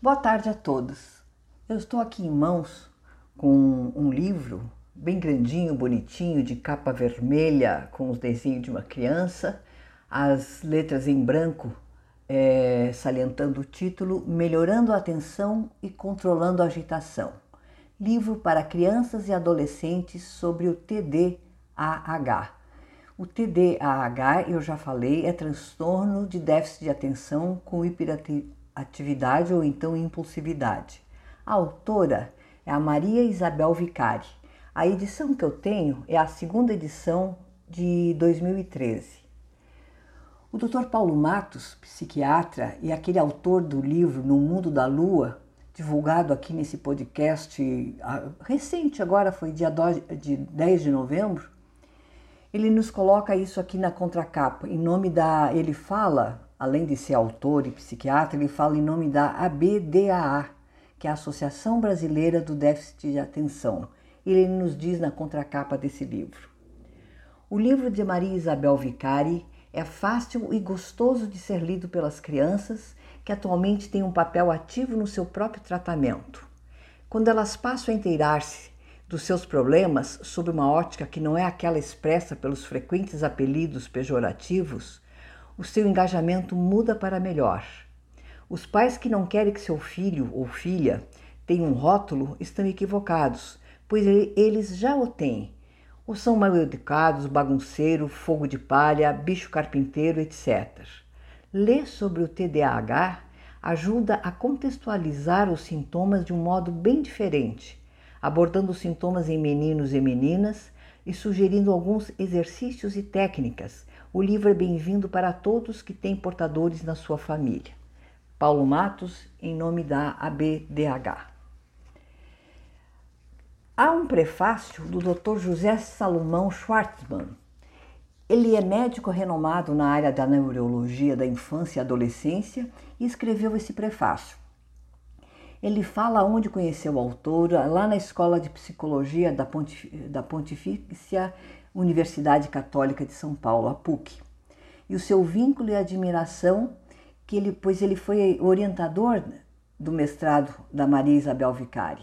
Boa tarde a todos. Eu estou aqui em mãos com um livro bem grandinho, bonitinho, de capa vermelha, com os desenhos de uma criança, as letras em branco é, salientando o título Melhorando a Atenção e Controlando a Agitação. Livro para crianças e adolescentes sobre o TDAH. O TDAH, eu já falei, é transtorno de déficit de atenção com hiperatividade atividade ou então impulsividade. A autora é a Maria Isabel Vicari. A edição que eu tenho é a segunda edição de 2013. O Dr. Paulo Matos, psiquiatra e aquele autor do livro No Mundo da Lua, divulgado aqui nesse podcast recente, agora foi dia 10 de novembro, ele nos coloca isso aqui na contracapa, em nome da. Ele fala além de ser autor e psiquiatra, ele fala em nome da ABDAA, que é a Associação Brasileira do Déficit de Atenção. Ele nos diz na contracapa desse livro. O livro de Maria Isabel Vicari é fácil e gostoso de ser lido pelas crianças que atualmente têm um papel ativo no seu próprio tratamento. Quando elas passam a inteirar-se dos seus problemas sob uma ótica que não é aquela expressa pelos frequentes apelidos pejorativos, o seu engajamento muda para melhor. Os pais que não querem que seu filho ou filha tenha um rótulo estão equivocados, pois eles já o têm. Ou são mal educados, bagunceiro, fogo de palha, bicho carpinteiro, etc. Ler sobre o TDAH ajuda a contextualizar os sintomas de um modo bem diferente, abordando os sintomas em meninos e meninas e sugerindo alguns exercícios e técnicas o livro é bem-vindo para todos que têm portadores na sua família. Paulo Matos, em nome da ABDH. Há um prefácio do Dr. José Salomão Schwartzman. Ele é médico renomado na área da neurologia da infância e adolescência e escreveu esse prefácio. Ele fala onde conheceu o autor, lá na Escola de Psicologia da, Pontif da Pontifícia Universidade Católica de São Paulo, a PUC. E o seu vínculo e admiração, que ele, pois ele foi orientador do mestrado da Maria Isabel Vicari,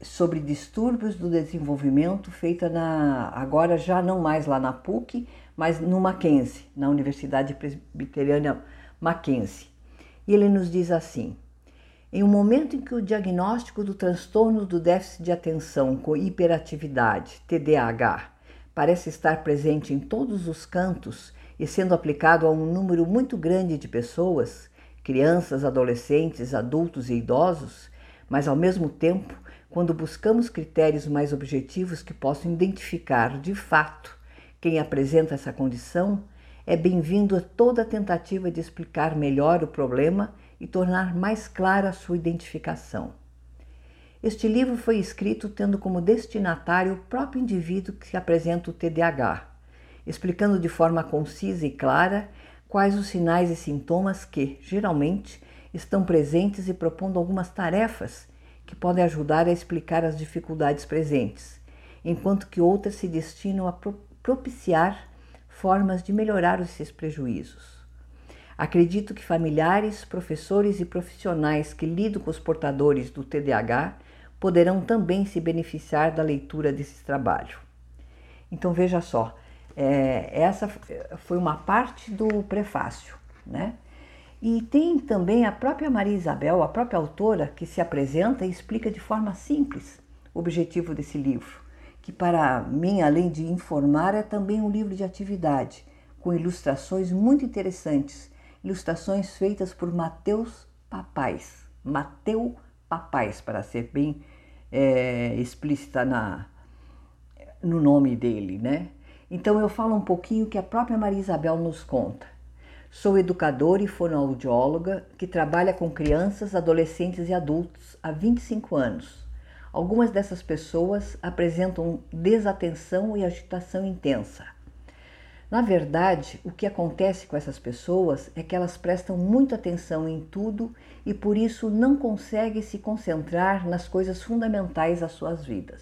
sobre distúrbios do desenvolvimento, feita na agora já não mais lá na PUC, mas no Mackenzie, na Universidade Presbiteriana Mackenzie. E ele nos diz assim: em um momento em que o diagnóstico do transtorno do déficit de atenção com hiperatividade, TDAH, parece estar presente em todos os cantos e sendo aplicado a um número muito grande de pessoas, crianças, adolescentes, adultos e idosos, mas ao mesmo tempo, quando buscamos critérios mais objetivos que possam identificar de fato quem apresenta essa condição, é bem-vindo a toda tentativa de explicar melhor o problema e tornar mais clara a sua identificação. Este livro foi escrito tendo como destinatário o próprio indivíduo que apresenta o TDAH, explicando de forma concisa e clara quais os sinais e sintomas que, geralmente, estão presentes e propondo algumas tarefas que podem ajudar a explicar as dificuldades presentes, enquanto que outras se destinam a propiciar formas de melhorar esses prejuízos. Acredito que familiares, professores e profissionais que lidam com os portadores do TDAH poderão também se beneficiar da leitura desse trabalho. Então veja só, é, essa foi uma parte do prefácio, né? E tem também a própria Maria Isabel, a própria autora, que se apresenta e explica de forma simples o objetivo desse livro, que para mim, além de informar, é também um livro de atividade, com ilustrações muito interessantes ilustrações feitas por Mateus Papais. Mateu Papais, para ser bem é, explícita na, no nome dele, né? Então eu falo um pouquinho que a própria Maria Isabel nos conta. Sou educadora e fonoaudióloga que trabalha com crianças, adolescentes e adultos há 25 anos. Algumas dessas pessoas apresentam desatenção e agitação intensa. Na verdade, o que acontece com essas pessoas é que elas prestam muita atenção em tudo e por isso não conseguem se concentrar nas coisas fundamentais das suas vidas.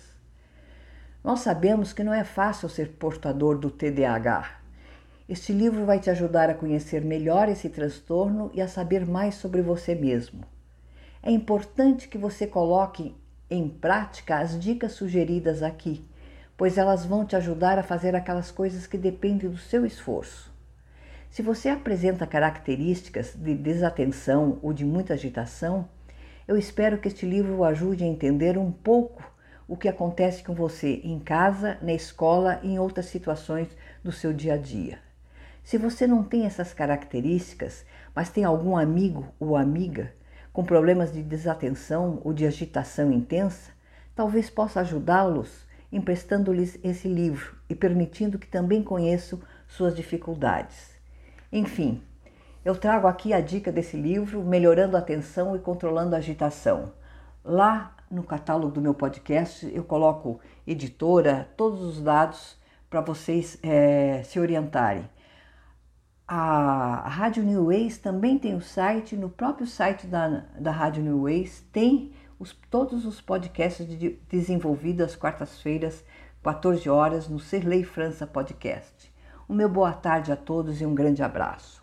Nós sabemos que não é fácil ser portador do TDAH. Este livro vai te ajudar a conhecer melhor esse transtorno e a saber mais sobre você mesmo. É importante que você coloque em prática as dicas sugeridas aqui, pois elas vão te ajudar a fazer aquelas coisas que dependem do seu esforço. Se você apresenta características de desatenção ou de muita agitação, eu espero que este livro o ajude a entender um pouco o que acontece com você em casa, na escola e em outras situações do seu dia a dia. Se você não tem essas características, mas tem algum amigo ou amiga com problemas de desatenção ou de agitação intensa, talvez possa ajudá-los emprestando-lhes esse livro e permitindo que também conheçam suas dificuldades. Enfim, eu trago aqui a dica desse livro, Melhorando a Atenção e Controlando a Agitação. Lá no catálogo do meu podcast eu coloco editora, todos os dados para vocês é, se orientarem. A Rádio New Ways também tem o site, no próprio site da, da Rádio New Ways tem os, todos os podcasts de, desenvolvidos às quartas-feiras, 14 horas, no Serlei França Podcast. O meu boa tarde a todos e um grande abraço.